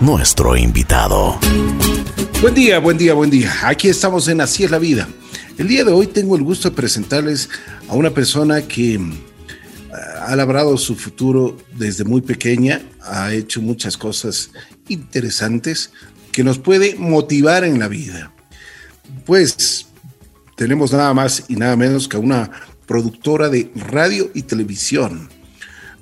nuestro invitado. Buen día, buen día, buen día. Aquí estamos en Así es la vida. El día de hoy tengo el gusto de presentarles a una persona que mm, ha labrado su futuro desde muy pequeña, ha hecho muchas cosas interesantes que nos puede motivar en la vida. Pues tenemos nada más y nada menos que una productora de radio y televisión,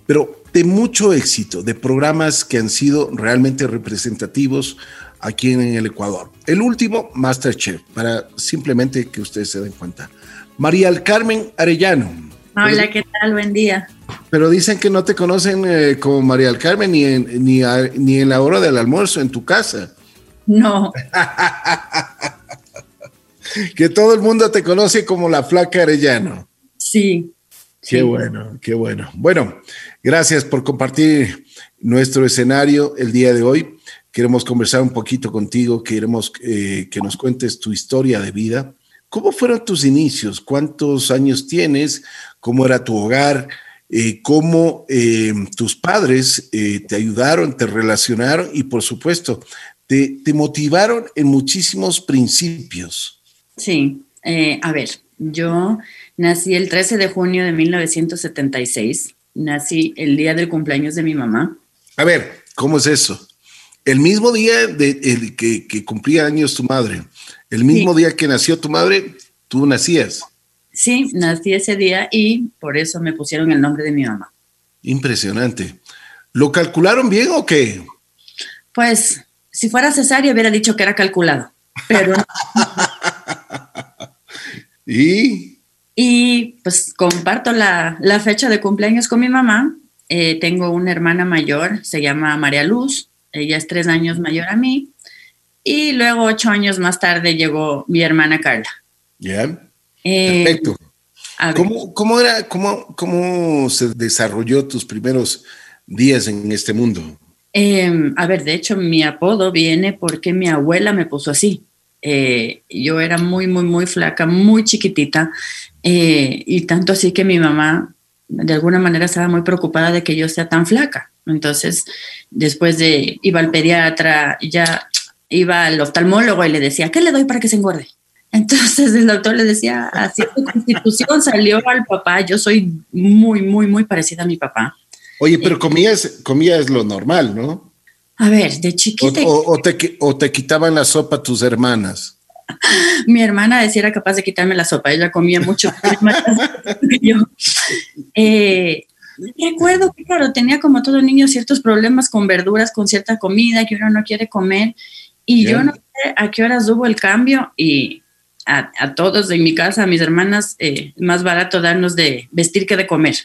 pero de mucho éxito, de programas que han sido realmente representativos aquí en el Ecuador. El último, Masterchef, para simplemente que ustedes se den cuenta. María del Carmen Arellano. Hola, ¿qué tal? Buen día. Pero dicen que no te conocen eh, como María del Carmen ni en, ni, ni en la hora del almuerzo en tu casa. No. que todo el mundo te conoce como la flaca Arellano. Sí. Qué bueno, qué bueno. Bueno, gracias por compartir nuestro escenario el día de hoy. Queremos conversar un poquito contigo, queremos eh, que nos cuentes tu historia de vida. ¿Cómo fueron tus inicios? ¿Cuántos años tienes? ¿Cómo era tu hogar? Eh, ¿Cómo eh, tus padres te ayudaron, te relacionaron y por supuesto te, te motivaron en muchísimos principios? Sí, a ver, yo nací el 13 de junio de 1976, nací el día del cumpleaños de mi mamá. A ver, ¿cómo es eso? El mismo día de, que, cumplía años tu madre, el mismo día que nació tu madre, tú nacías. Sí, nací ese día y por eso me pusieron el nombre de mi mamá. Impresionante. ¿Lo calcularon bien o qué? Pues, si fuera cesárea hubiera dicho que era calculado, pero... ¿Y? Y pues comparto la, fecha de cumpleaños con mi mamá. Eh, tengo una hermana mayor, se llama María Luz, ella es tres años mayor a mí. Y luego, ocho años más tarde, llegó mi hermana Carla. Ya. Eh, Perfecto. ¿Cómo, era, cómo, ¿Cómo se desarrolló tus primeros días en este mundo? Em, a ver, de hecho, mi apodo viene porque mi abuela me puso así. Eh, yo era muy, muy, muy flaca, muy chiquitita, eh, y tanto así que mi mamá de alguna manera estaba muy preocupada de que yo sea tan flaca. Entonces, después de, iba al pediatra, ya iba al oftalmólogo y le decía, ¿qué le doy para que se engorde? Entonces el doctor le decía, así tu constitución salió al papá, yo soy muy, muy, muy parecida a mi papá. Oye, pero comías, comías lo normal, ¿no? A ver, de chiquita. O, te, o te quitaban la sopa tus hermanas. Mi hermana decía era capaz de quitarme la sopa, ella comía mucho que yo. Eh, recuerdo que, claro, tenía como todo niño ciertos problemas con verduras, con cierta comida que uno no quiere comer. Y yo no sé a qué horas hubo el cambio y a, todos en mi casa, a mis hermanas, eh, más barato darnos de vestir que de comer.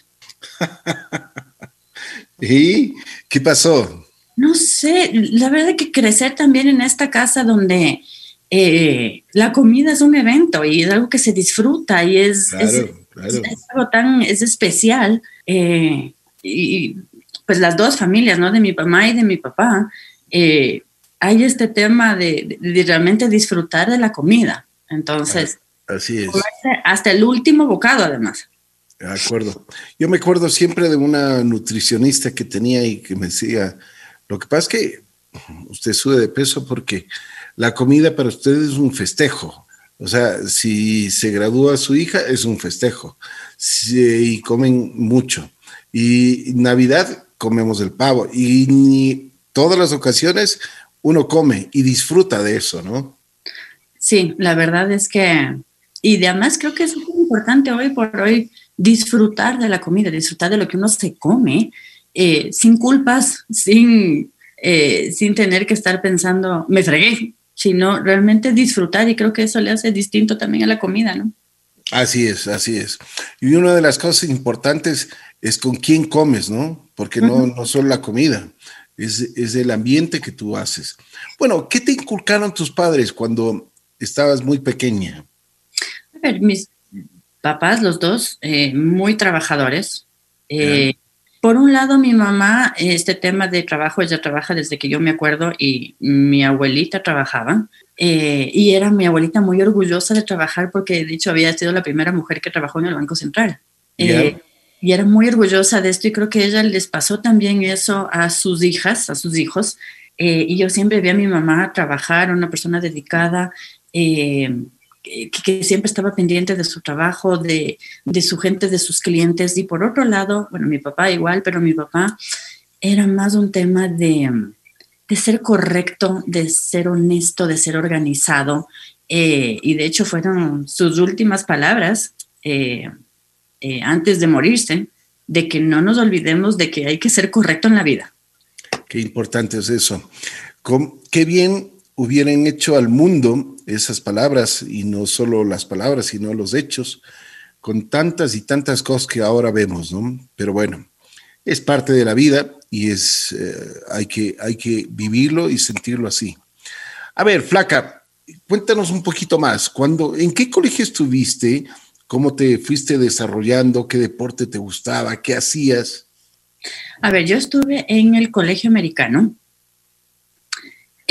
¿Y qué pasó? No sé, la verdad que crecer también en esta casa donde eh, la comida es un evento y es algo que se disfruta y es, algo tan es especial. Eh, y pues las dos familias, ¿no? De mi mamá y de mi papá, eh, hay este tema de, realmente disfrutar de la comida. Entonces, así es. Hasta el último bocado, además. De acuerdo. Yo me acuerdo siempre de una nutricionista que tenía y que me decía, lo que pasa es que usted sube de peso porque la comida para usted es un festejo. O sea, si se gradúa su hija, es un festejo. y comen mucho. Y Navidad comemos el pavo. Y ni todas las ocasiones uno come y disfruta de eso, ¿no? Sí, la verdad es que, y además creo que es muy importante hoy por hoy disfrutar de la comida, disfrutar de lo que uno se come eh, sin culpas, sin, eh, sin tener que estar pensando, me fregué, sino realmente disfrutar y creo que eso le hace distinto también a la comida, ¿no? Así es, así es. Y una de las cosas importantes es con quién comes, ¿no? Porque no, no solo la comida, es, es, el ambiente que tú haces. Bueno, ¿qué te inculcaron tus padres cuando estabas muy pequeña? A ver, mis papás, los dos, eh, muy trabajadores. Eh, por un lado, mi mamá, este tema de trabajo, ella trabaja desde que yo me acuerdo y mi abuelita trabajaba. Eh, y era mi abuelita muy orgullosa de trabajar porque, de hecho, había sido la primera mujer que trabajó en el Banco Central. Eh, y era muy orgullosa de esto y creo que ella les pasó también eso a sus hijas, a sus hijos. Eh, y yo siempre vi a mi mamá trabajar, una persona dedicada, eh, que, siempre estaba pendiente de su trabajo, de, de, su gente, de sus clientes. Y por otro lado, bueno, mi papá igual, pero mi papá era más un tema de, de ser correcto, de ser honesto, de ser organizado. Eh, y de hecho fueron sus últimas palabras eh, eh, antes de morirse, de que no nos olvidemos de que hay que ser correcto en la vida. Qué importante es eso. qué bien hubieran hecho al mundo esas palabras, y no solo las palabras, sino los hechos, con tantas y tantas cosas que ahora vemos, ¿no? Pero bueno, es parte de la vida y es, hay, que, hay que vivirlo y sentirlo así. A ver, Flaca, cuéntanos un poquito más. Cuando, ¿En qué colegio estuviste? ¿Cómo te fuiste desarrollando? ¿Qué deporte te gustaba? ¿Qué hacías? A ver, yo estuve en el colegio americano.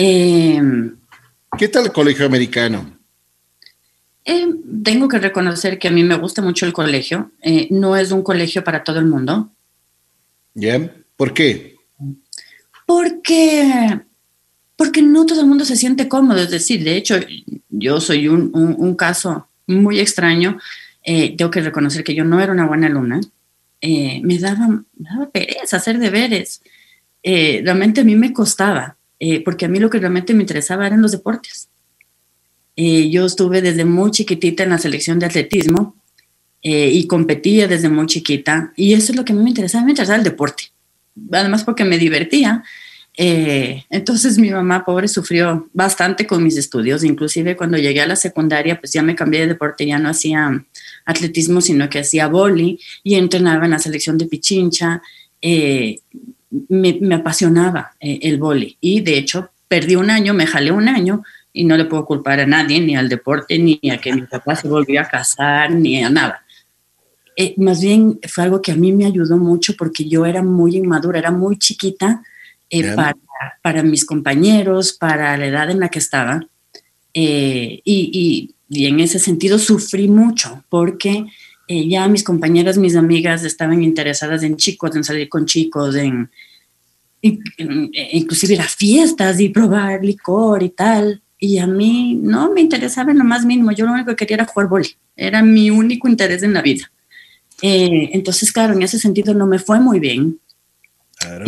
Em, ¿Qué tal el colegio americano? Em, tengo que reconocer que a mí me gusta mucho el colegio. Eh, no es un colegio para todo el mundo. ¿Ya? ¿Por qué? Porque porque no todo el mundo se siente cómodo. Es decir, de hecho, yo soy un, caso muy extraño. Eh, tengo que reconocer que yo no era una buena alumna. Eh, me, daba, daba pereza hacer deberes. Eh, realmente a mí me costaba, porque a mí lo que realmente me interesaba eran los deportes. yo estuve desde muy chiquitita en la selección de atletismo y competía desde muy chiquita. Y eso es lo que a mí me interesaba, me interesaba el deporte. Además porque me divertía eh, entonces mi mamá, pobre, sufrió bastante con mis estudios. Inclusive cuando llegué a la secundaria, pues ya me cambié de deporte, ya no hacía atletismo, sino que hacía boli y entrenaba en la selección de Pichincha. Eh, me, apasionaba eh, el boli y de hecho perdí un año, me jalé un año y no le puedo culpar a nadie, ni al deporte, ni a que mi papá se volvió a casar, ni a nada. más bien fue algo que a mí me ayudó mucho porque yo era muy inmadura, era muy chiquita eh, para, para, mis compañeros, para la edad en la que estaba. Eh, y, y, en ese sentido sufrí mucho porque eh, ya mis compañeras, mis amigas estaban interesadas en chicos, en salir con chicos, en, inclusive ir a fiestas y probar licor y tal. Y a mí no me interesaba en lo más mínimo. Yo lo único que quería era jugar boli. Era mi único interés en la vida. entonces, claro, en ese sentido no me fue muy bien. Claro.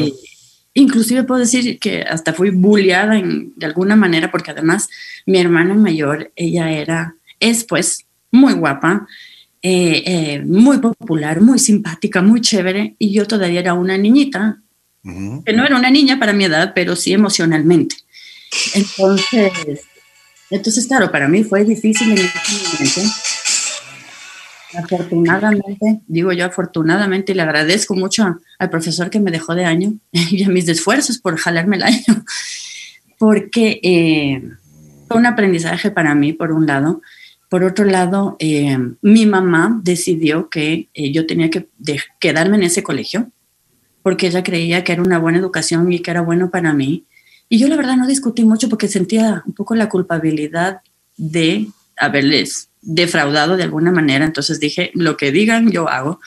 Inclusive puedo decir que hasta fui bulliada en, de alguna manera porque además mi hermana mayor, ella era, es pues muy guapa, eh, eh, muy popular, muy simpática, muy chévere y yo todavía era una niñita, que no era una niña para mi edad, pero sí emocionalmente. Entonces, entonces claro, para mí fue difícil en ese momento Afortunadamente, digo yo afortunadamente, y le agradezco mucho al profesor que me dejó de año y a mis esfuerzos por jalarme el año, porque eh, fue un aprendizaje para mí, por un lado. Por otro lado, eh, mi mamá decidió que eh, yo tenía que quedarme en ese colegio, porque ella creía que era una buena educación y que era bueno para mí. Y yo la verdad no discutí mucho porque sentía un poco la culpabilidad de haberles defraudado de alguna manera, entonces dije, lo que digan, yo hago.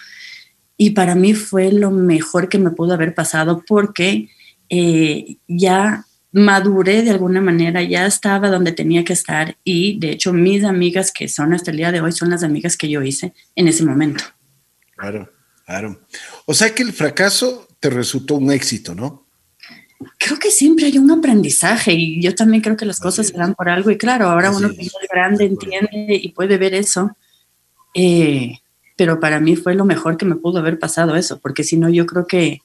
Y para mí fue lo mejor que me pudo haber pasado porque eh, ya maduré de alguna manera, ya estaba donde tenía que estar y de hecho mis amigas que son hasta el día de hoy son las amigas que yo hice en ese momento. Claro, claro. O sea que el fracaso te resultó un éxito, ¿no? creo que siempre hay un aprendizaje y yo también creo que las cosas se dan por algo y claro, ahora uno que es grande entiende y puede ver eso, eh, pero para mí fue lo mejor que me pudo haber pasado eso, porque si no yo creo que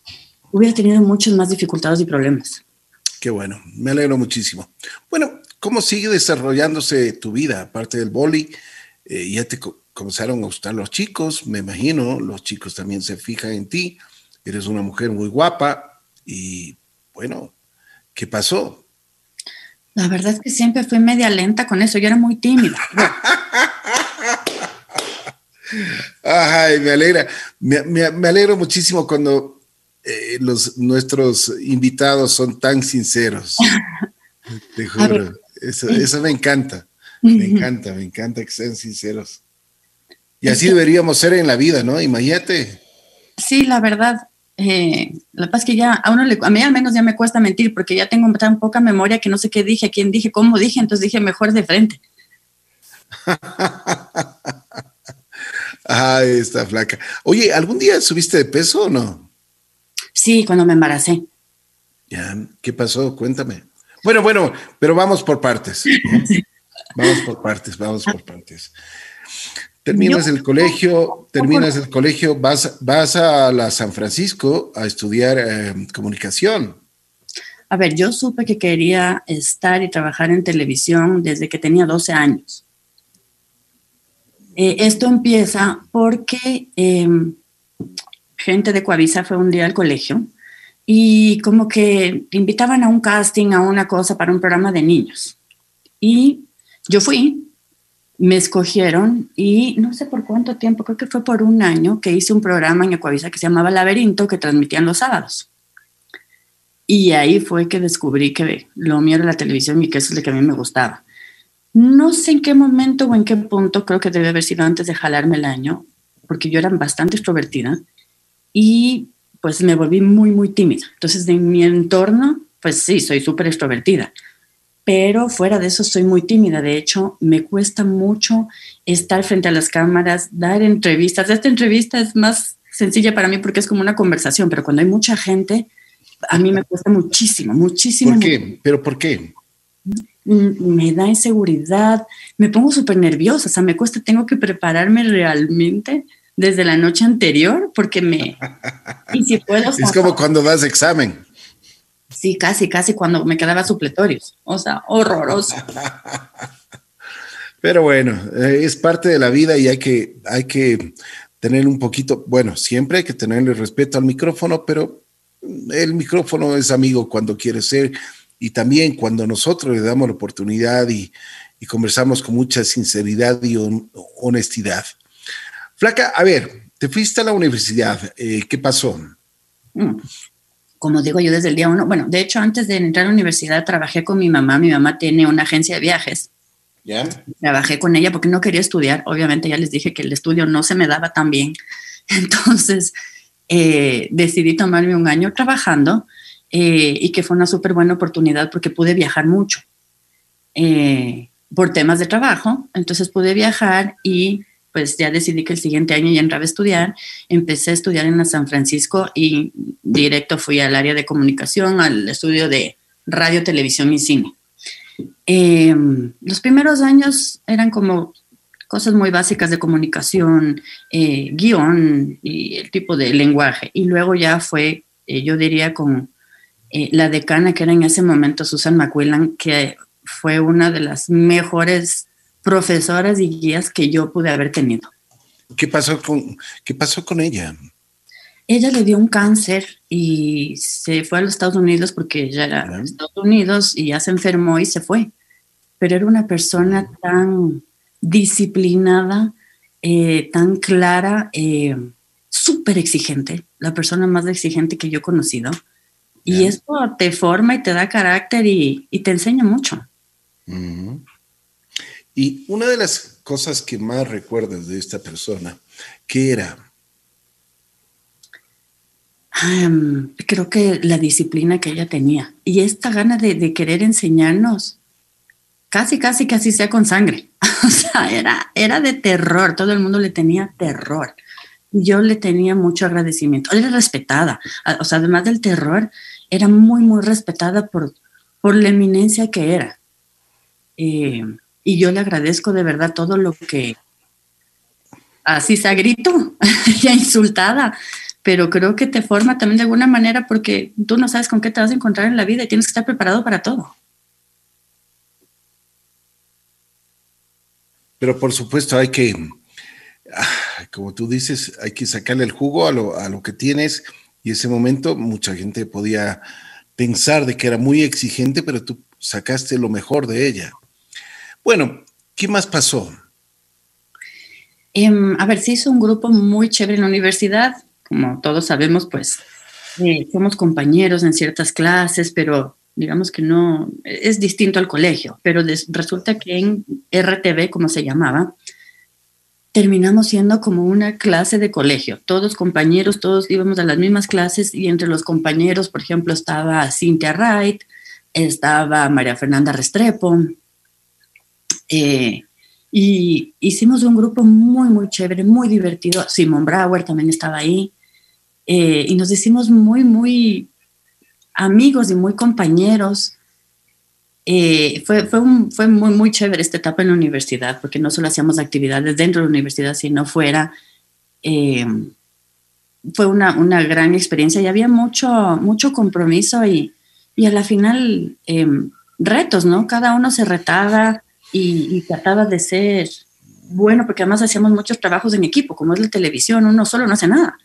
hubiera tenido muchas más dificultades y problemas. Qué bueno, me alegro muchísimo. Bueno, ¿cómo sigue desarrollándose tu vida aparte del boli? Eh, ya te comenzaron a gustar los chicos, me imagino, los chicos también se fijan en ti, eres una mujer muy guapa y bueno, ¿qué pasó? La verdad es que siempre fui media lenta con eso, yo era muy tímida. Ay, me alegra. Me, alegro muchísimo cuando eh, los, nuestros invitados son tan sinceros. Te juro. Eso, eso, me encanta. Me encanta, me encanta que sean sinceros. Y así deberíamos ser en la vida, ¿no? Imagínate. Sí, la verdad. Eh, la paz que ya a uno le, a mí al menos ya me cuesta mentir porque ya tengo tan poca memoria que no sé qué dije, quién dije, cómo dije, entonces dije mejor de frente. Ay, está flaca. Oye, ¿algún día subiste de peso o no? Sí, cuando me embaracé. Ya, ¿qué pasó? Cuéntame. Bueno, bueno, pero vamos por partes. Vamos por partes, vamos por partes. Terminas el colegio, terminas el colegio, vas, vas a la San Francisco a estudiar eh, comunicación. A ver, yo supe que quería estar y trabajar en televisión desde que tenía 12 años. Eh, esto empieza porque em, gente de Coavisa fue un día al colegio y como que invitaban a un casting, a una cosa para un programa de niños. Y yo fui, me escogieron y no sé por cuánto tiempo, creo que fue por un año que hice un programa en Ecuavisa que se llamaba Laberinto que transmitían los sábados. Y ahí fue que descubrí que lo mío era la televisión y que eso es lo que a mí me gustaba. No sé en qué momento o en qué punto, creo que debe haber sido antes de jalarme el año, porque yo era bastante extrovertida y pues me volví muy, muy tímida. Entonces, de mi entorno, pues sí, soy súper extrovertida, pero fuera de eso soy muy tímida. De hecho, me cuesta mucho estar frente a las cámaras, dar entrevistas. Esta entrevista es más sencilla para mí porque es como una conversación, pero cuando hay mucha gente, a mí me cuesta muchísimo, muchísimo. ¿Por qué? ¿Pero por qué? Mm, me da inseguridad, me pongo súper nerviosa, o sea, me cuesta, tengo que prepararme realmente desde la noche anterior porque me... Y si puedo... Es como cuando das examen. Sí, casi, casi cuando me quedaba supletorios, o sea, horroroso. Pero bueno, eh, es parte de la vida y hay que, hay que tener un poquito, bueno, siempre hay que tenerle respeto al micrófono, pero el micrófono es amigo cuando quiere ser y también cuando nosotros le damos la oportunidad y, conversamos con mucha sinceridad y honestidad. Flaca, a ver, te fuiste a la universidad, eh, ¿qué pasó? Mm. Como digo yo desde el día uno, bueno, de hecho antes de entrar a la universidad trabajé con mi mamá, mi mamá tiene una agencia de viajes. ¿Ya? Trabajé con ella porque no quería estudiar, obviamente ya les dije que el estudio no se me daba tan bien, entonces eh, decidí tomarme un año trabajando eh, y que fue una súper buena oportunidad porque pude viajar mucho por temas de trabajo. Entonces pude viajar y pues ya decidí que el siguiente año ya entraba a estudiar. Empecé a estudiar en la San Francisco y directo fui al área de comunicación, al estudio de radio, televisión y cine. Eh, los primeros años eran como cosas muy básicas de comunicación, guion y el tipo de lenguaje. Y luego ya fue, yo diría, con eh, la decana que era en ese momento Susan McQuillan, que fue una de las mejores profesoras y guías que yo pude haber tenido. ¿Qué pasó con, qué pasó con ella? Ella le dio un cáncer y se fue a los Estados Unidos porque ella era de Estados Unidos y ya se enfermó y se fue. Pero era una persona tan disciplinada, eh, tan clara, eh, súper exigente, la persona más exigente que yo he conocido. Y esto te forma y te da carácter y, te enseña mucho. Y una de las cosas que más recuerdas de esta persona, ¿qué era? creo que la disciplina que ella tenía y esta gana de, querer enseñarnos, casi, casi que así sea con sangre. o sea, era, era de terror, todo el mundo le tenía terror. Yo le tenía mucho agradecimiento. Era respetada, o sea, además del terror, era muy, muy respetada por, por la eminencia que era. Eh, y yo le agradezco de verdad todo lo que, así se grito, ya insultada, pero creo que te forma también de alguna manera porque tú no sabes con qué te vas a encontrar en la vida y tienes que estar preparado para todo. Pero por supuesto hay que, ah, como tú dices, hay que sacarle el jugo a lo, a lo que tienes y ese momento mucha gente podía pensar de que era muy exigente, pero tú sacaste lo mejor de ella. Bueno, ¿qué más pasó? Em, a ver, se hizo un grupo muy chévere en la universidad. Como todos sabemos, pues eh, somos compañeros en ciertas clases, pero digamos que no, es distinto al colegio. Pero resulta que en RTV, como se llamaba, terminamos siendo como una clase de colegio. Todos compañeros, todos íbamos a las mismas clases y entre los compañeros, por ejemplo, estaba Cynthia Wright, estaba María Fernanda Restrepo. Eh, y hicimos un grupo muy, muy chévere, muy divertido. Simon Brauer también estaba ahí. Eh, y nos hicimos muy, muy amigos y muy compañeros. Eh, fue, fue, fue, muy, muy chévere esta etapa en la universidad, porque no solo hacíamos actividades dentro de la universidad, sino fuera. Eh, fue una, una, gran experiencia y había mucho, mucho compromiso y, y a la final retos, ¿no? Cada uno se retaba y, y, trataba de ser bueno, porque además hacíamos muchos trabajos en equipo, como es la televisión, uno solo no hace nada.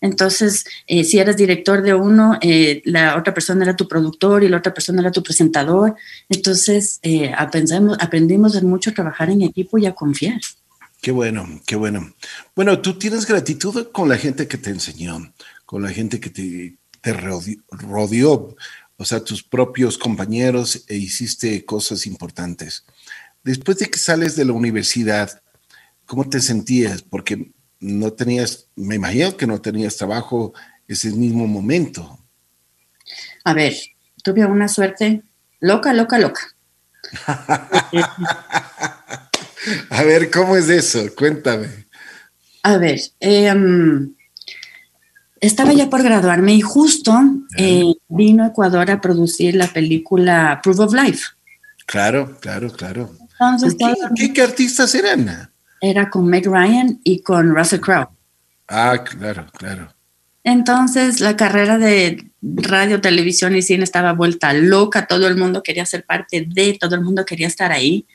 Entonces, eh, si eras director de uno, eh, la otra persona era tu productor y la otra persona era tu presentador. Entonces, eh, aprendimos, aprendimos mucho a trabajar en equipo y a confiar. Qué bueno, qué bueno. Bueno, tú tienes gratitud con la gente que te enseñó, con la gente que te, te rodeó, o sea, tus propios compañeros e hiciste cosas importantes. Después de que sales de la universidad, ¿cómo te sentías? Porque no tenías, me imagino que no tenías trabajo ese mismo momento. A ver, tuve una suerte loca, loca, loca. a ver, ¿cómo es eso? Cuéntame. A ver, em, estaba ya por graduarme y justo eh, vino a Ecuador a producir la película Proof of Life. Claro, claro, claro. ¿Qué, ¿Qué, artistas eran? era con Meg Ryan y con Russell Crowe. Ah, claro, claro. Entonces la carrera de radio, televisión y cine estaba vuelta loca, todo el mundo quería ser parte de, todo el mundo quería estar ahí.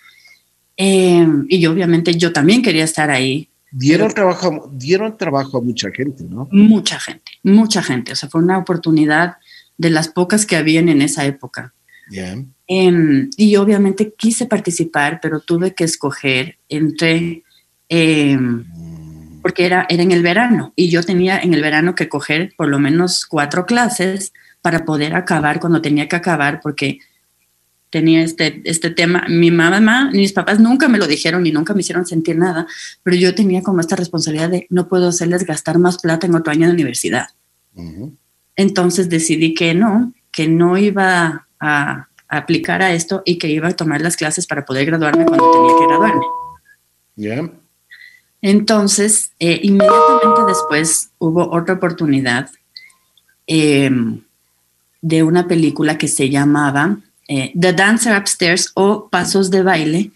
Eh, y obviamente yo también quería estar ahí. Dieron, trabajo, dieron trabajo a mucha gente, ¿no? Mucha gente, mucha gente. O sea, fue una oportunidad de las pocas que habían en esa época. Em, y obviamente quise participar, pero tuve que escoger entre Em, porque era, era en el verano y yo tenía en el verano que coger por lo menos cuatro clases para poder acabar cuando tenía que acabar porque tenía este, este tema. Mi mamá, mis papás nunca me lo dijeron ni nunca me hicieron sentir nada, pero yo tenía como esta responsabilidad de no puedo hacerles gastar más plata en otro año de universidad. Entonces decidí que no, que no iba a, a, aplicar a esto y que iba a tomar las clases para poder graduarme cuando tenía que graduarme. Entonces, eh, inmediatamente después hubo otra oportunidad em, de una película que se llamaba eh, The Dancer Upstairs o Pasos de Baile,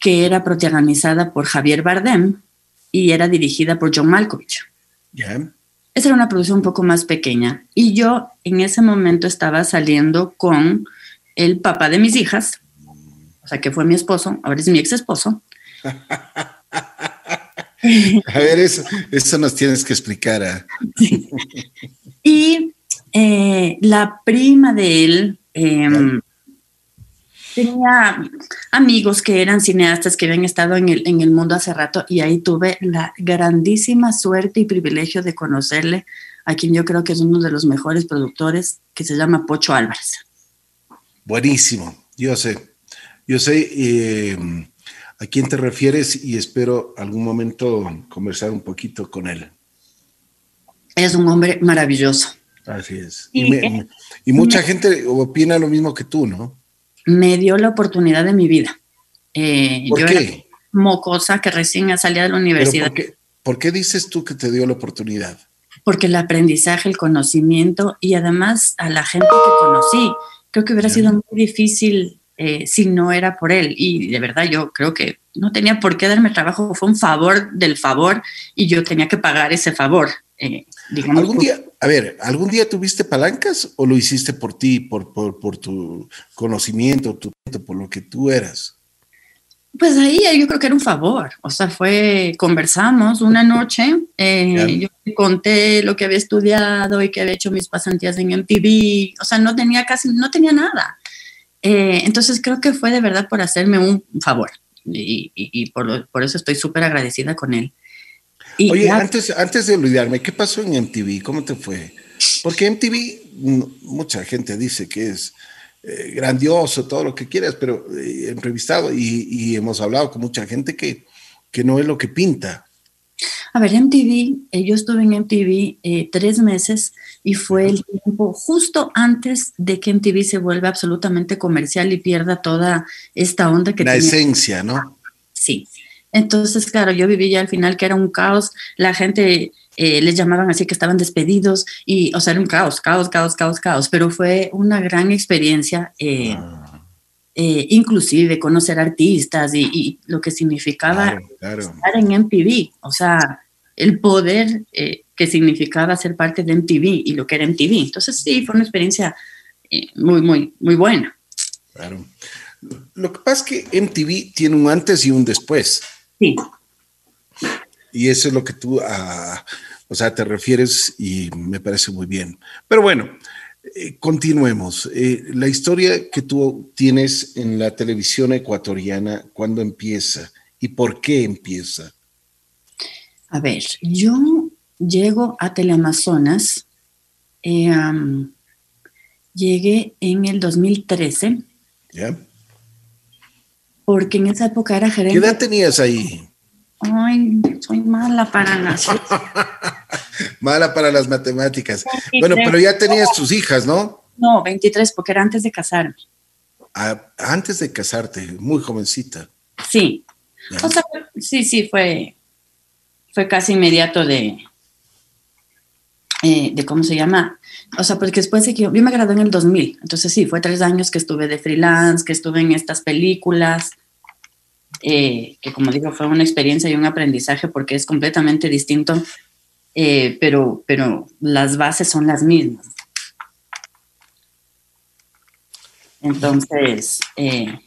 que era protagonizada por Javier Bardem y era dirigida por John Malkovich. Esa era una producción un poco más pequeña y yo en ese momento estaba saliendo con el papá de mis hijas, o sea que fue mi esposo, ahora es mi ex esposo. A ver, eso, eso nos tienes que explicar. Y eh, la prima de él em, tenía amigos que eran cineastas que habían estado en el, en el mundo hace rato y ahí tuve la grandísima suerte y privilegio de conocerle a quien yo creo que es uno de los mejores productores, que se llama Pocho Álvarez. Buenísimo, yo sé, yo sé. Eh, ¿A quién te refieres? Y espero algún momento conversar un poquito con él. Es un hombre maravilloso. Así es. Y, mucha gente opina lo mismo que tú, ¿no? Me dio la oportunidad de mi vida. Eh, ¿Por qué? mocosa que recién salía de la universidad. Por qué, dices tú que te dio la oportunidad? Porque el aprendizaje, el conocimiento y además a la gente que conocí. Creo que hubiera sido muy difícil eh, si no era por él. Y de verdad yo creo que no tenía por qué darme trabajo, fue un favor del favor y yo tenía que pagar ese favor. Eh, ¿Algún día, a ver, algún día tuviste palancas o lo hiciste por ti, por, por, tu conocimiento, tu, por lo que tú eras? Pues ahí yo creo que era un favor, o sea, fue, conversamos una noche, eh, yo conté lo que había estudiado y que había hecho mis pasantías en MTV, o sea, no tenía casi, no tenía nada. Eh, entonces creo que fue de verdad por hacerme un favor y, por, eso estoy súper agradecida con él. Oye, antes, antes de olvidarme, ¿qué pasó en MTV? ¿Cómo te fue? Porque MTV, mucha gente dice que es eh, grandioso, todo lo que quieras, pero eh, entrevistado y, hemos hablado con mucha gente que, que no es lo que pinta. A ver, MTV, eh, yo estuve en MTV eh, tres meses y fue el tiempo justo antes de que MTV se vuelva absolutamente comercial y pierda toda esta onda que La esencia, ¿no? Sí. Entonces, claro, yo viví ya al final que era un caos, la gente eh, les llamaban así que estaban despedidos y, o sea, era un caos, caos, caos, caos, caos, pero fue una gran experiencia. Ah. Eh, inclusive conocer artistas y, lo que significaba estar en MTV, o sea, el poder eh, que significaba ser parte de MTV y lo que era MTV. Entonces sí, fue una experiencia eh, muy, muy, muy buena. Claro. Lo que pasa es que MTV tiene un antes y un después. Sí. Y eso es lo que tú, ah, o sea, te refieres y me parece muy bien. Pero bueno, eh, continuemos. Eh, la historia que tú tienes en la televisión ecuatoriana, ¿cuándo empieza y por qué empieza? A ver, yo llego a Teleamazonas, eh, llegué en el 2013. ¿Ya? Porque en esa época era gerente. ¿Qué edad tenías ahí? Ay, soy mala para las Mala para las matemáticas. Bueno, pero ya tenías tus hijas, ¿no? No, 23, porque era antes de casarme. Ah, antes de casarte, muy jovencita. Sí. O sea, sí, sí, fue, fue casi inmediato de, eh, de cómo se llama. O sea, porque después de que yo, yo me gradué en el 2000, entonces sí, fue tres años que estuve de freelance, que estuve en estas películas, eh, que como digo, fue una experiencia y un aprendizaje porque es completamente distinto eh, pero, pero las bases son las mismas. Entonces, eh,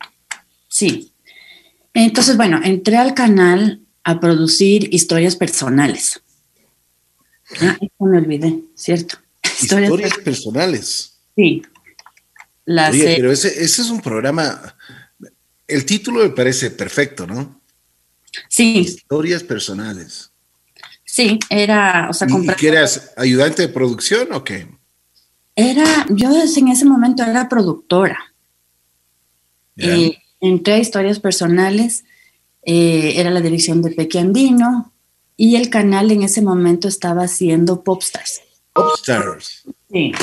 sí. Entonces, bueno, entré al canal a producir historias personales. Ah, me olvidé, ¿cierto? Historias, personales. Sí. Oye, pero ese, ese es un programa, el título me parece perfecto, ¿no? Sí. Historias personales. Sí, era, o sea, ¿Y que eras ayudante de producción o qué? Era, yo en ese momento era productora. Eh, entré a historias personales, eh, era la dirección de Peque Andino y el canal en ese momento estaba haciendo Popstars. Popstars. Sí.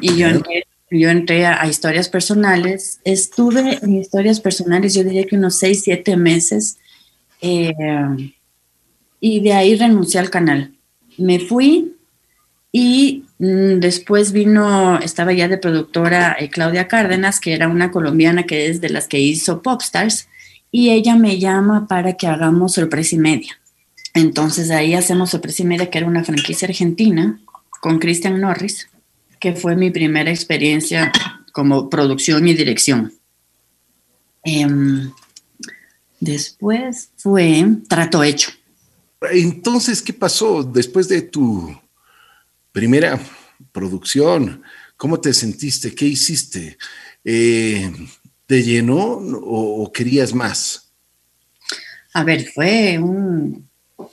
Y yo entré, yo entré a, historias personales. Estuve en historias personales, yo diría que unos seis, siete meses. Eh, y de ahí renuncié al canal. Me fui y mm, después vino, estaba ya de productora eh, Claudia Cárdenas, que era una colombiana que es de las que hizo Popstars, y ella me llama para que hagamos Sorpresa y Media. Entonces ahí hacemos Sorpresa y Media, que era una franquicia argentina, con Christian Norris, que fue mi primera experiencia como producción y dirección. Em, después fue Trato Hecho entonces, ¿qué pasó después de tu primera producción? ¿Cómo te sentiste? ¿Qué hiciste? Eh, ¿Te llenó o, querías más? A ver, fue un,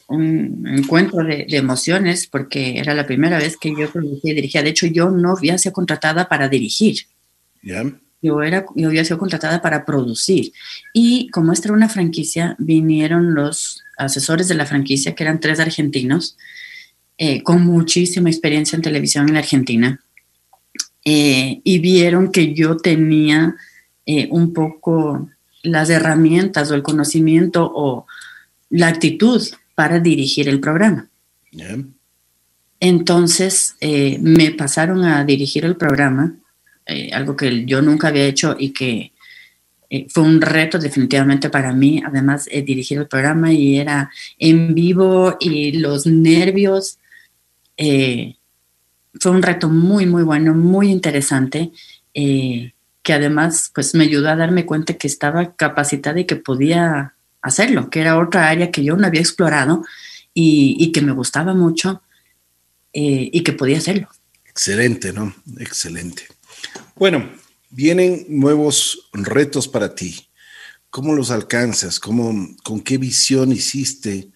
encuentro de, emociones porque era la primera vez que yo producía y dirigía. De hecho, yo no había sido contratada para dirigir. Yo, era, yo había sido contratada para producir. Y como esta era una franquicia, vinieron los asesores de la franquicia, que eran tres argentinos, eh, con muchísima experiencia en televisión en la Argentina, eh, y vieron que yo tenía eh, un poco las herramientas o el conocimiento o la actitud para dirigir el programa. Entonces me pasaron a dirigir el programa, algo que yo nunca había hecho y que eh, fue un reto definitivamente para mí, además eh, dirigir el programa y era en vivo y los nervios. Eh, fue un reto muy, muy bueno, muy interesante, que además pues me ayudó a darme cuenta que estaba capacitada y que podía hacerlo, que era otra área que yo no había explorado y, que me gustaba mucho y que podía hacerlo. Excelente, ¿no? Excelente. Bueno, vienen nuevos retos para ti. ¿Cómo los alcanzas? ¿Cómo, ¿Con qué visión hiciste,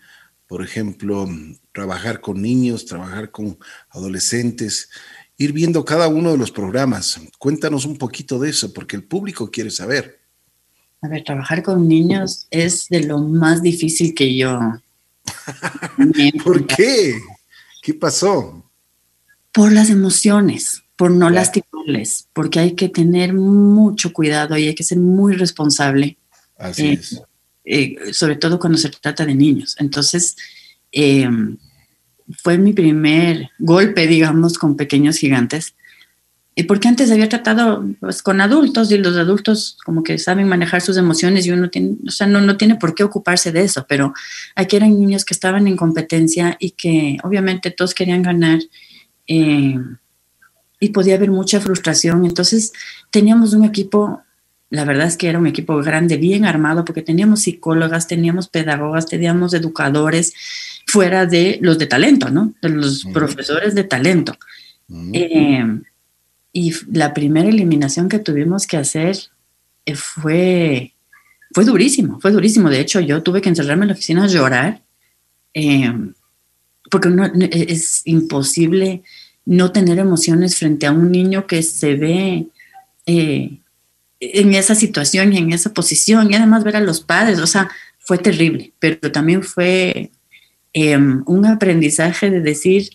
por ejemplo, trabajar con niños, trabajar con adolescentes, ir viendo cada uno de los programas? Cuéntanos un poquito de eso, porque el público quiere saber. A ver, trabajar con niños es de lo más difícil que yo ¿Por qué? ¿Qué pasó? Por las emociones, por no lastimarles, porque hay que tener mucho cuidado y hay que ser muy responsable. Así eh, es. Eh, sobre todo cuando se trata de niños. Entonces, eh, fue mi primer golpe, digamos, con pequeños gigantes. Y porque antes había tratado pues, con adultos y los adultos como que saben manejar sus emociones y uno tiene, o sea, no, no tiene por qué ocuparse de eso, pero aquí eran niños que estaban en competencia y que obviamente todos querían ganar eh, y podía haber mucha frustración. Entonces teníamos un equipo, la verdad es que era un equipo grande, bien armado, porque teníamos psicólogas, teníamos pedagogas, teníamos educadores, fuera de los de talento, ¿no? De los profesores de talento. Eh, y la primera eliminación que tuvimos que hacer eh, fue, fue durísimo, fue durísimo. De hecho, yo tuve que encerrarme en la oficina a llorar, eh, porque es imposible no tener emociones frente a un niño que se ve en esa situación y en esa posición, y además ver a los padres, o sea, fue terrible, pero también fue Em, un aprendizaje de decir,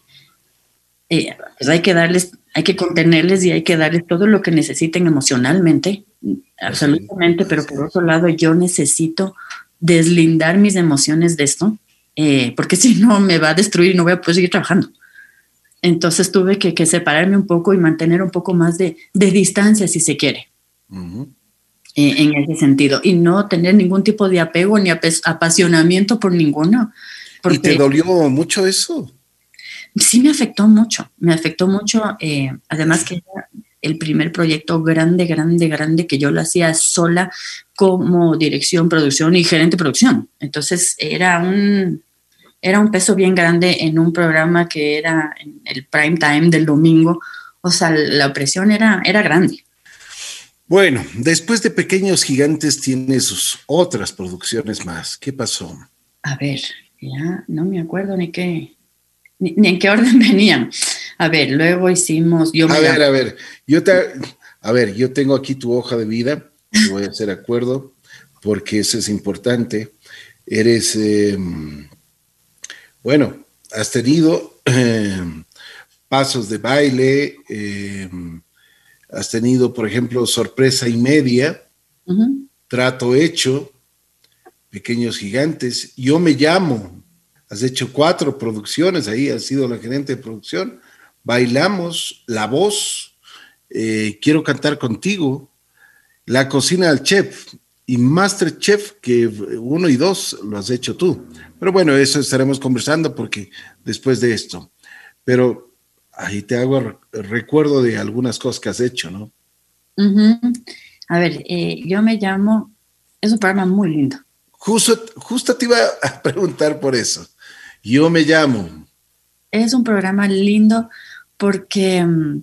eh, pues hay que darles, hay que contenerles y hay que darles todo lo que necesiten emocionalmente, absolutamente, pero por otro lado yo necesito deslindar mis emociones de esto, eh, porque si no me va a destruir y no voy a poder seguir trabajando. Entonces tuve que, separarme un poco y mantener un poco más de, distancia, si se quiere, eh, en ese sentido, y no tener ningún tipo de apego ni apasionamiento por ninguno, ¿Y te dolió mucho eso? Sí, me afectó mucho, me afectó mucho, eh, además que era el primer proyecto grande, grande, grande que yo lo hacía sola como dirección, producción y gerente de producción. Entonces era un, era un peso bien grande en un programa que era en el prime time del domingo. O sea, la presión era, era grande. Bueno, después de Pequeños Gigantes tiene sus otras producciones más. ¿Qué pasó? A ver, ya no me acuerdo ni qué, ni, en qué orden venían. A ver, luego hicimos. Yo a ver, a ver, yo te, a ver, yo tengo aquí tu hoja de vida, voy a hacer acuerdo, porque eso es importante. Eres, em, bueno, has tenido em, pasos de baile, em, has tenido, por ejemplo, sorpresa y media, trato hecho, Pequeños Gigantes. Yo me llamo, has hecho cuatro producciones ahí, has sido la gerente de producción. Bailamos, La Voz, eh, Quiero cantar contigo, La Cocina del Chef y Master Chef, que uno y dos lo has hecho tú. Pero bueno, eso estaremos conversando porque después de esto. Pero ahí te hago recuerdo de algunas cosas que has hecho, ¿no? A ver, eh, yo me llamo, es un programa muy lindo. Justo, te iba a preguntar por eso. Yo me llamo. Es un programa lindo porque mm,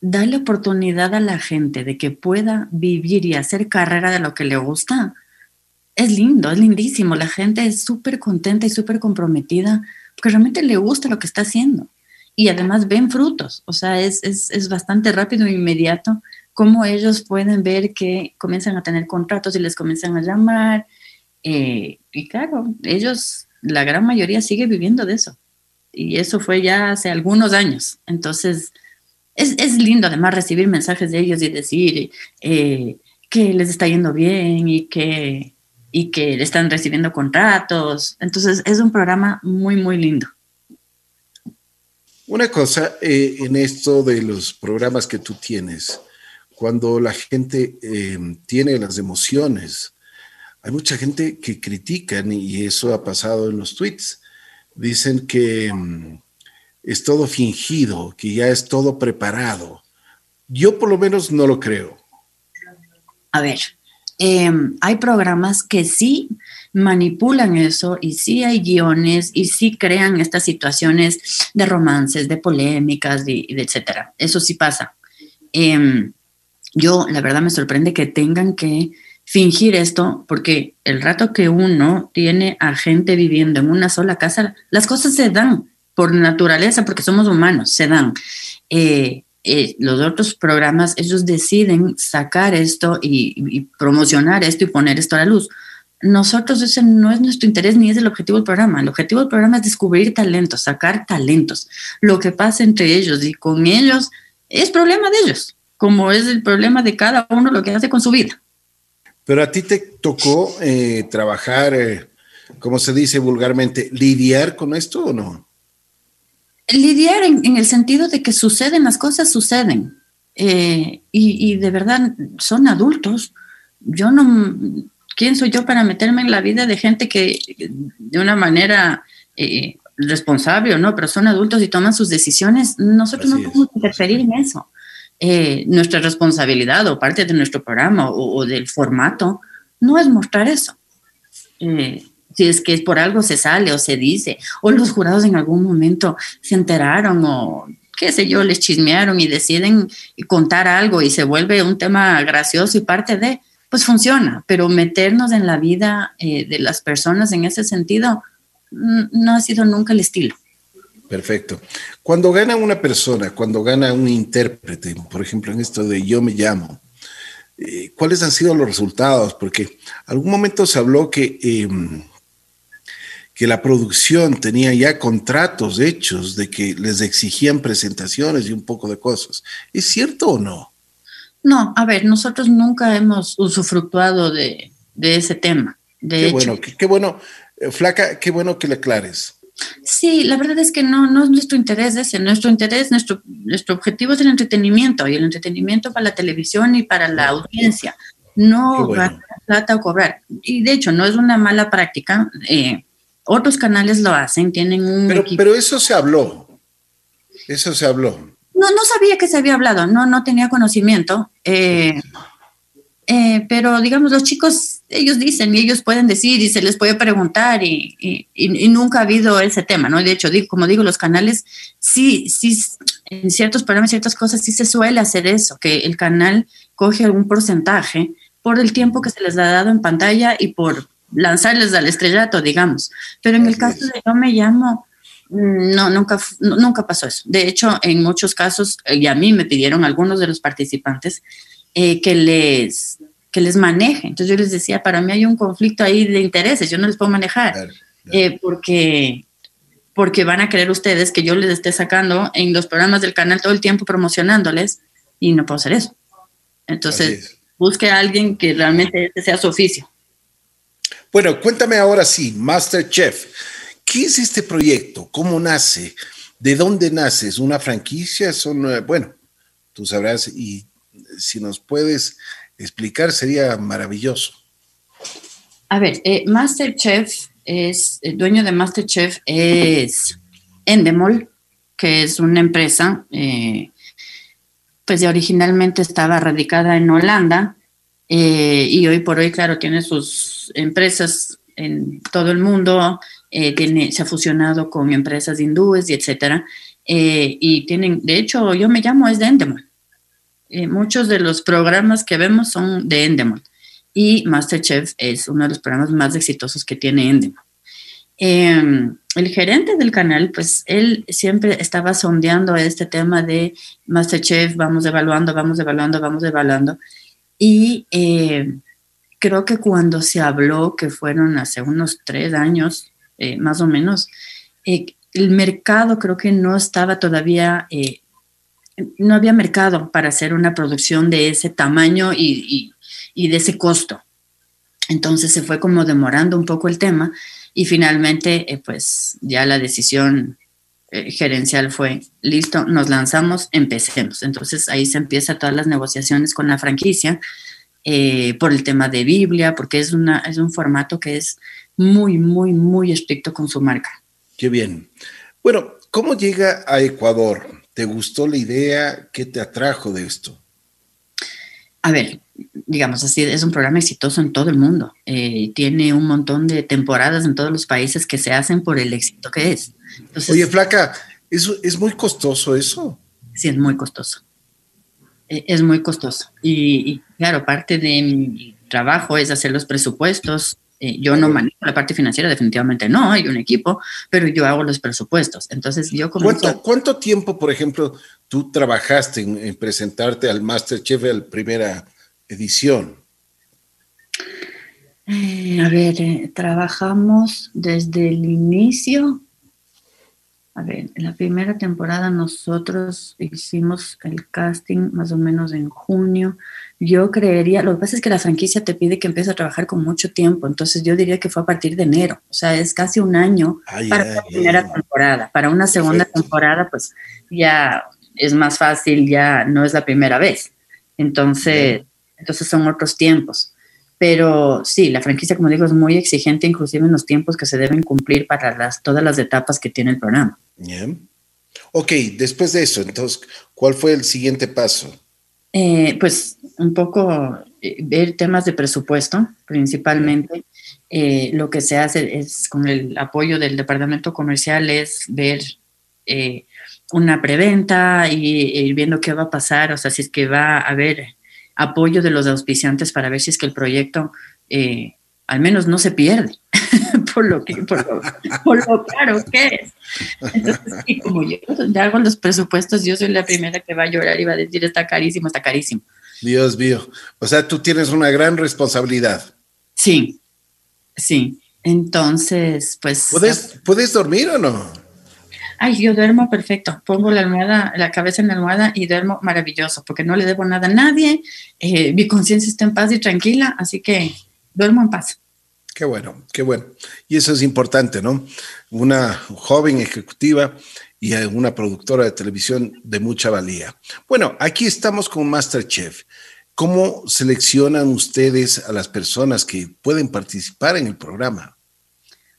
da la oportunidad a la gente de que pueda vivir y hacer carrera de lo que le gusta. Es lindo, es lindísimo. La gente es súper contenta y súper comprometida porque realmente le gusta lo que está haciendo. Y además ven frutos. O sea, es, es, es bastante rápido e inmediato cómo ellos pueden ver que comienzan a tener contratos y les comienzan a llamar eh, y claro, ellos, la gran mayoría sigue viviendo de eso. Y eso fue ya hace algunos años. Entonces, es, lindo además recibir mensajes de ellos y decir eh, que les está yendo bien y que, y que están recibiendo contratos. Entonces, es un programa muy, muy lindo. Una cosa eh, en esto de los programas que tú tienes, cuando la gente tiene las emociones, hay mucha gente que critican, y eso ha pasado en los tweets, dicen que mm, es todo fingido, que ya es todo preparado. Yo por lo menos no lo creo. A ver, em, hay programas que sí manipulan eso y sí hay guiones y sí crean estas situaciones de romances, de polémicas, de, etcétera. Eso sí pasa. Em, yo, la verdad, me sorprende que tengan que fingir esto, porque el rato que uno tiene a gente viviendo en una sola casa, las cosas se dan por naturaleza, porque somos humanos, se dan. Eh, eh, los otros programas, ellos deciden sacar esto y, promocionar esto y poner esto a la luz. nosotros ese no es nuestro interés ni es el objetivo del programa. El objetivo del programa es descubrir talentos, sacar talentos. Lo que pasa entre ellos y con ellos es problema de ellos, como es el problema de cada uno lo que hace con su vida. Pero a ti te tocó eh, trabajar, eh, como se dice vulgarmente, lidiar con esto o no? Lidiar en, el sentido de que suceden las cosas, suceden. Eh, y, y de verdad son adultos. Yo no, ¿quién soy yo para meterme en la vida de gente que de una manera eh, responsable o no, pero son adultos y toman sus decisiones? Nosotros no podemos interferir en eso. Eh, nuestra responsabilidad o parte de nuestro programa o, del formato no es mostrar eso. Eh, si es que por algo se sale o se dice, o los jurados en algún momento se enteraron o qué sé yo, les chismearon y deciden contar algo y se vuelve un tema gracioso y parte de, pues funciona, pero meternos en la vida eh, de las personas en ese sentido mm, no ha sido nunca el estilo. Perfecto. Cuando gana una persona, cuando gana un intérprete, por ejemplo, en esto de yo me llamo, eh, ¿cuáles han sido los resultados? Porque algún momento se habló que, em, que la producción tenía ya contratos hechos de que les exigían presentaciones y un poco de cosas. ¿Es cierto o no? No, a ver, nosotros nunca hemos usufructuado de, ese tema. qué bueno, qué, bueno, eh, Flaca, qué bueno que le aclares. Sí, la verdad es que no, no es nuestro interés ese. Nuestro interés, nuestro, nuestro objetivo es el entretenimiento y el entretenimiento para la televisión y para la audiencia. No ganar plata o cobrar. Y de hecho, no es una mala práctica. Eh, otros canales lo hacen, tienen un. Pero, pero eso se habló. Eso se habló. No, no sabía que se había hablado, no, no tenía conocimiento. Eh, eh, pero digamos, los chicos, ellos dicen y ellos pueden decir y se les puede preguntar y, nunca ha habido ese tema, ¿no? De hecho, digo, como digo, los canales, sí, sí, en ciertos programas, ciertas cosas, sí se suele hacer eso, que el canal coge algún porcentaje por el tiempo que se les ha dado en pantalla y por lanzarles al estrellato, digamos. Pero en el caso de Yo Me Llamo, no, nunca, nunca pasó eso. De hecho, en muchos casos, eh, y a mí me pidieron algunos de los participantes eh, que, les, que les maneje. Entonces yo les decía, para mí hay un conflicto ahí de intereses, yo no les puedo manejar, eh, porque, porque van a creer ustedes que yo les esté sacando en los programas del canal todo el tiempo promocionándoles y no puedo hacer eso. Entonces, busque a alguien que realmente sea su oficio. Bueno, cuéntame ahora sí, Masterchef. ¿Qué es este proyecto? ¿Cómo nace? ¿De dónde nace? ¿Es una franquicia? Son, eh, bueno, tú sabrás y si nos puedes explicar sería maravilloso. A ver, eh, Masterchef es, el dueño de Masterchef es Endemol, que es una empresa, eh, pues ya originalmente estaba radicada en Holanda y hoy por hoy, claro, tiene sus empresas en todo el mundo, eh, se ha fusionado con empresas hindúes y etcétera. Eh, y tienen, de hecho, yo me llamo es de Endemol. Eh, muchos de los programas que vemos son de Endemol. Y Masterchef es uno de los programas más exitosos que tiene Endemol. Em, el gerente del canal, pues él siempre estaba sondeando este tema de Masterchef, vamos evaluando, vamos evaluando, vamos evaluando. Y creo que cuando se habló, que fueron hace unos tres años, eh, más o menos, eh, el mercado creo que no estaba todavía, no había mercado para hacer una producción de ese tamaño y, de ese costo. Entonces se fue como demorando un poco el tema y finalmente pues ya la decisión gerencial fue, listo, nos lanzamos, empecemos. Entonces ahí se empieza todas las negociaciones con la franquicia por el tema de Biblia, porque es, una, es un formato que es muy, muy, muy estricto con su marca. Qué bien. Bueno, ¿cómo llega a Ecuador? ¿Te gustó la idea? ¿Qué te atrajo de esto? A ver, digamos así, es un programa exitoso en todo el mundo. Eh, tiene un montón de temporadas en todos los países que se hacen por el éxito que es. Oye, Flaca, ¿eso, ¿es muy costoso eso? Sí, es muy costoso. Eh, es muy costoso. Y, y, claro, parte de mi trabajo es hacer los presupuestos, eh, yo no manejo la parte financiera, definitivamente no, hay un equipo, pero yo hago los presupuestos. Entonces yo ¿Cuánto, ¿Cuánto tiempo, por ejemplo, tú trabajaste en, presentarte al Masterchef, la primera edición? Eh, a ver, eh, trabajamos desde el inicio. A ver, en la primera temporada nosotros hicimos el casting más o menos en junio. Yo creería, lo que pasa es que la franquicia te pide que empieces a trabajar con mucho tiempo, entonces yo diría que fue a partir de enero, o sea, es casi un año para la primera temporada. Para una segunda temporada, pues ya es más fácil, ya no es la primera vez. Entonces, entonces son otros tiempos. Pero sí, la franquicia, como digo, es muy exigente, inclusive en los tiempos que se deben cumplir para las, todas las etapas que tiene el programa. Ok, después de eso, entonces, ¿cuál fue el siguiente paso? Eh, pues un poco eh, ver temas de presupuesto, principalmente. Eh, lo que se hace es con el apoyo del departamento comercial es ver una preventa y ir viendo qué va a pasar, o sea, si es que va a haber apoyo de los auspiciantes para ver si es que el proyecto eh, al menos no se pierde por lo que por lo, caro que es. Entonces, como yo hago los presupuestos, yo soy la primera que va a llorar y va a decir está carísimo, está carísimo. Dios mío. O sea, tú tienes una gran responsabilidad. Sí, sí. Entonces, pues. ¿Puedes, ¿puedes dormir o no? ay, yo duermo perfecto, pongo la almohada, la cabeza en la almohada y duermo maravilloso, porque no le debo nada a nadie, eh, mi conciencia está en paz y tranquila, así que duermo en paz. Qué bueno, qué bueno. Y eso es importante, ¿no? Una joven ejecutiva y una productora de televisión de mucha valía. Bueno, aquí estamos con Masterchef. ¿Cómo seleccionan ustedes a las personas que pueden participar en el programa?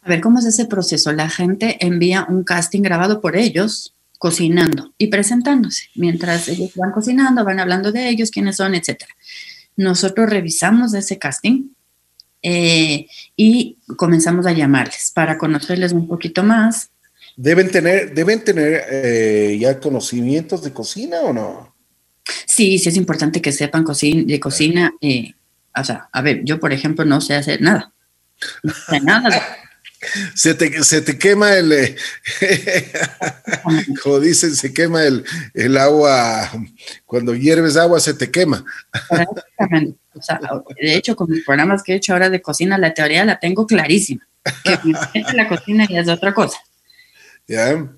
A ver, ¿cómo es ese proceso? La gente envía un casting grabado por ellos, cocinando y presentándose. Mientras ellos van cocinando, van hablando de ellos, quiénes son, etc. Nosotros revisamos ese casting eh, y comenzamos a llamarles para conocerles un poquito más. ¿Deben tener, deben tener eh, ya conocimientos de cocina o no? Sí, sí es importante que sepan de cocina. Eh, o sea, a ver, yo por ejemplo no sé hacer nada. No sé nada se te, se te quema el, eh, como dicen, se quema el, el, agua, cuando hierves agua se te quema. O sea, de hecho, con mis programas que he hecho ahora de cocina, la teoría la tengo clarísima. Que la cocina y es otra cosa. ¿Ya?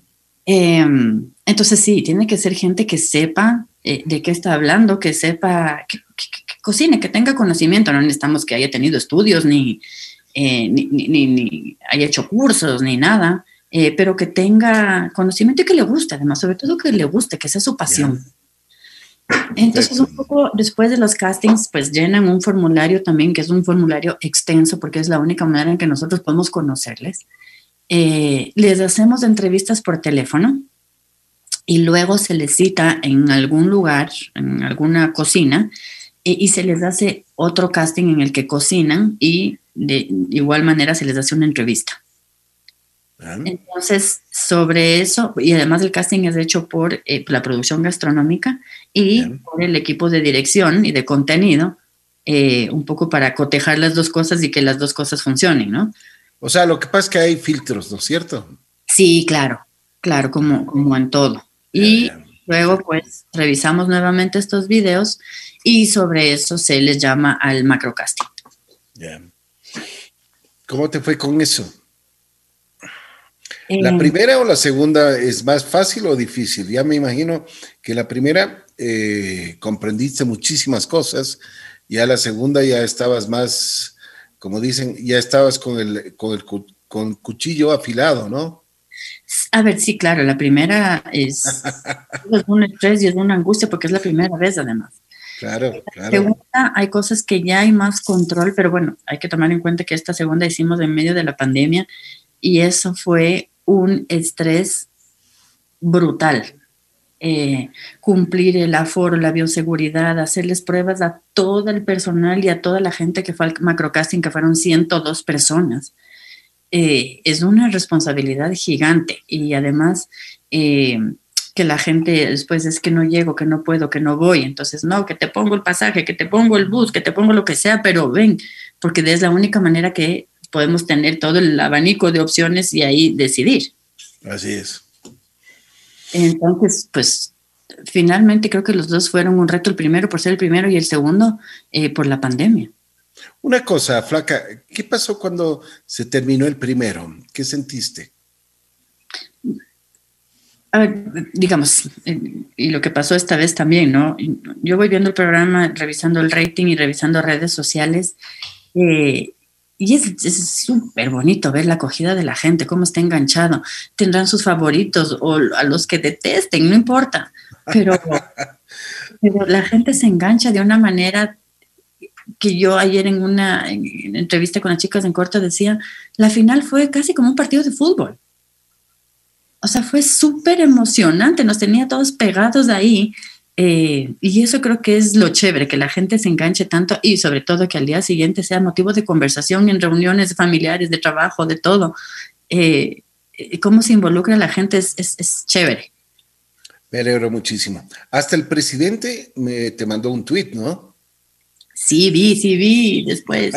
Em, entonces sí, tiene que ser gente que sepa eh, de qué está hablando, que sepa, que, que, cocine, que tenga conocimiento. No necesitamos que haya tenido estudios ni, eh, ni, ni, haya hecho cursos ni nada, eh, pero que tenga conocimiento y que le guste, además, sobre todo que le guste, que sea su pasión. Entonces, un poco después de los castings, pues llenan un formulario también, que es un formulario extenso, porque es la única manera en que nosotros podemos conocerles. Eh, les hacemos entrevistas por teléfono y luego se les cita en algún lugar, en alguna cocina, y se les hace otro casting en el que cocinan y de igual manera se les hace una entrevista. Entonces, sobre eso, y además el casting es hecho por eh, la producción gastronómica y por el equipo de dirección y de contenido, eh, un poco para cotejar las dos cosas y que las dos cosas funcionen, ¿no? O sea, lo que pasa es que hay filtros, ¿no es cierto? Sí, claro, claro, como, como en todo. Y luego, pues, revisamos nuevamente estos videos y sobre eso se les llama al macrocasting. ¿Cómo te fue con eso? ¿La eh, primera o la segunda es más fácil o difícil? Ya me imagino que la primera eh, comprendiste muchísimas cosas, ya la segunda ya estabas más, como dicen, ya estabas con el, con el con cuchillo afilado, ¿no? A ver, sí, claro, la primera es, es un estrés y es una angustia porque es la primera vez además. Claro, claro. Segunda, hay cosas que ya hay más control, pero bueno, hay que tomar en cuenta que esta segunda hicimos en medio de la pandemia y eso fue un estrés brutal. Eh, cumplir el aforo, la bioseguridad, hacerles pruebas a todo el personal y a toda la gente que fue al macrocasting, que fueron 102 personas. Eh, es una responsabilidad gigante y además eh, que la gente después es que no llego, que no puedo, que no voy. Entonces, no, que te pongo el pasaje, que te pongo el bus, que te pongo lo que sea, pero ven, porque es la única manera que podemos tener todo el abanico de opciones y ahí decidir. Así es. Entonces, pues finalmente creo que los dos fueron un reto, el primero por ser el primero y el segundo eh, por la pandemia. Una cosa, Flaca, ¿qué pasó cuando se terminó el primero? ¿Qué sentiste? A ver, digamos, eh, y lo que pasó esta vez también, ¿no? Yo voy viendo el programa, revisando el rating y revisando redes sociales, eh, y es súper bonito ver la acogida de la gente, cómo está enganchado. Tendrán sus favoritos o a los que detesten, no importa, pero, pero la gente se engancha de una manera que yo ayer en una entrevista con las chicas en corto decía, la final fue casi como un partido de fútbol. O sea, fue súper emocionante, nos tenía todos pegados ahí. Eh, y eso creo que es lo chévere, que la gente se enganche tanto y sobre todo que al día siguiente sea motivo de conversación en reuniones familiares, de trabajo, de todo. Eh, eh, cómo se involucra la gente es, es, chévere. Me alegro muchísimo. Hasta el presidente me, te mandó un tweet, ¿no? Sí, vi, sí, vi, después.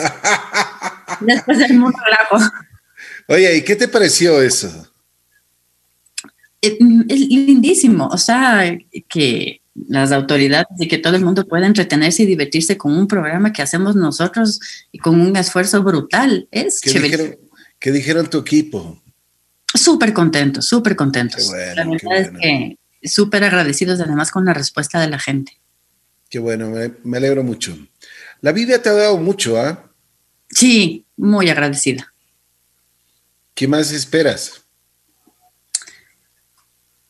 después del mundo relajo. Oye, ¿y qué te pareció eso? Es, lindísimo, o sea, que las autoridades y que todo el mundo pueda entretenerse y divertirse con un programa que hacemos nosotros y con un esfuerzo brutal. Es ¿Qué Dijeron, ¿Qué dijeron tu equipo? Súper contentos, súper contentos. la verdad es que súper agradecidos además con la respuesta de la gente. Qué bueno, me alegro mucho. La vida te ha dado mucho, ¿ah? Sí, muy agradecida. ¿Qué más esperas?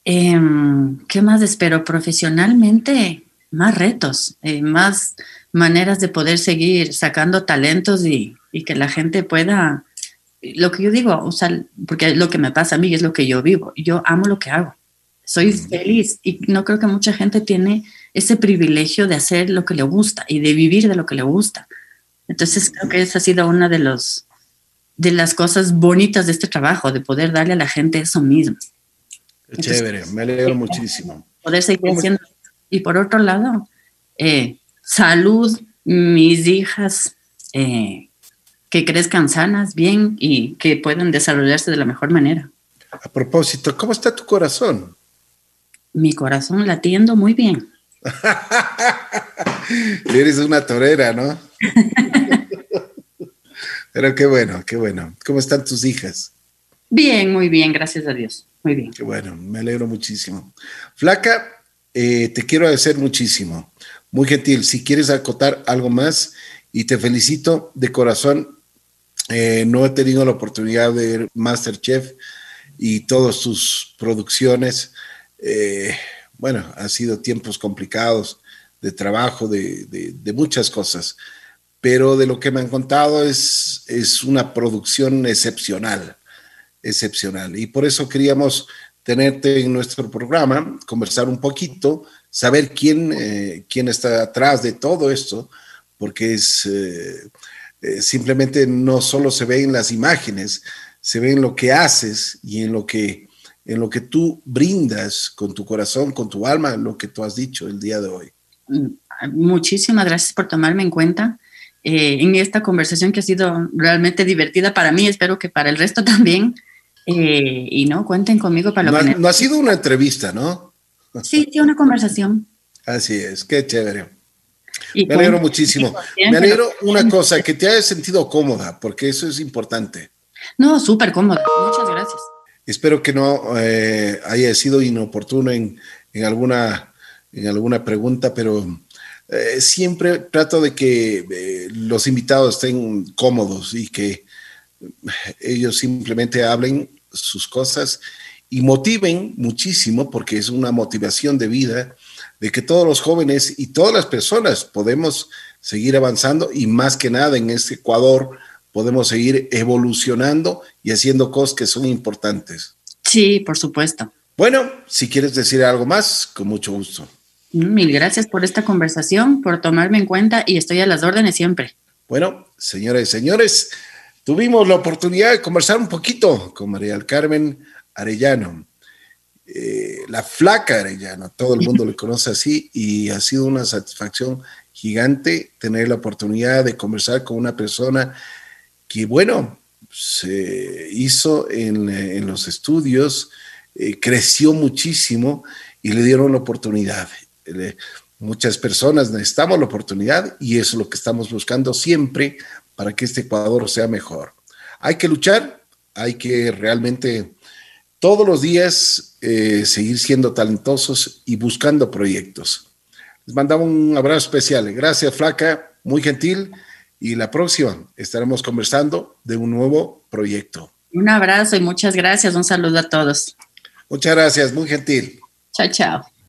Em, ¿Qué más espero? Profesionalmente, más retos, eh, más maneras de poder seguir sacando talentos y, que la gente pueda, lo que yo digo, o sea, porque lo que me pasa a mí es lo que yo vivo, yo amo lo que hago, soy feliz y no creo que mucha gente tiene ese privilegio de hacer lo que le gusta y de vivir de lo que le gusta. Entonces creo que esa ha sido una de los de las cosas bonitas de este trabajo, de poder darle a la gente eso mismo. Chévere, me alegro muchísimo. Poder seguir haciendo. Y por otro lado, eh, salud, mis hijas, eh, que crezcan sanas, bien y que puedan desarrollarse de la mejor manera. A propósito, ¿cómo está tu corazón? Mi corazón latiendo muy bien. Eres una torera, ¿no? Pero qué bueno, qué bueno. ¿Cómo están tus hijas? Bien, muy bien, gracias a Dios. Muy bien. Bueno, me alegro muchísimo. Flaca, eh, te quiero agradecer muchísimo. Muy gentil. Si quieres acotar algo más, y te felicito de corazón. Eh, no he tenido la oportunidad de ver Masterchef y todas tus producciones. Eh, bueno, han sido tiempos complicados de trabajo, de, muchas cosas, pero de lo que me han contado es, es una producción excepcional, excepcional. Y por eso queríamos tenerte en nuestro programa, conversar un poquito, saber quién, eh, quién está atrás de todo esto, porque es eh, eh, simplemente no solo se ve en las imágenes, se ve en lo que haces y en lo que en lo que tú brindas con tu corazón, con tu alma, lo que tú has dicho el día de hoy. Muchísimas gracias por tomarme en cuenta en esta conversación que ha sido realmente divertida para mí, espero que para el resto también. Eh, y no, cuenten conmigo para lo que... no ha sido una entrevista, ¿no? Sí, sí, una conversación. Así es, qué chévere. me alegro muchísimo. Me alegro una cosa, que te hayas sentido cómoda, porque eso es importante. No, súper cómoda. Muchas gracias. Espero que no eh, haya sido inoportuno en, alguna, en alguna pregunta, pero eh, siempre trato de que eh, los invitados estén cómodos y que ellos simplemente hablen sus cosas y motiven muchísimo, porque es una motivación de vida, de que todos los jóvenes y todas las personas podemos seguir avanzando y más que nada en este Ecuador podemos seguir evolucionando y haciendo cosas que son importantes. Sí, por supuesto. Bueno, si quieres decir algo más, con mucho gusto. Mil gracias por esta conversación, por tomarme en cuenta y estoy a las órdenes siempre. Bueno, señoras y señores, tuvimos la oportunidad de conversar un poquito con María del Carmen Arellano, eh, la flaca Arellano, todo el mundo le conoce así y ha sido una satisfacción gigante tener la oportunidad de conversar con una persona que bueno, se hizo en, los estudios, eh, creció muchísimo y le dieron la oportunidad. Muchas personas necesitamos la oportunidad y eso es lo que estamos buscando siempre para que este Ecuador sea mejor. Hay que luchar, hay que realmente todos los días eh, seguir siendo talentosos y buscando proyectos. Les mandamos un abrazo especial. Gracias, Flaca, muy gentil. Y la próxima estaremos conversando de un nuevo proyecto. Un abrazo y muchas gracias. Un saludo a todos. Muchas gracias, muy gentil. Chao, chao.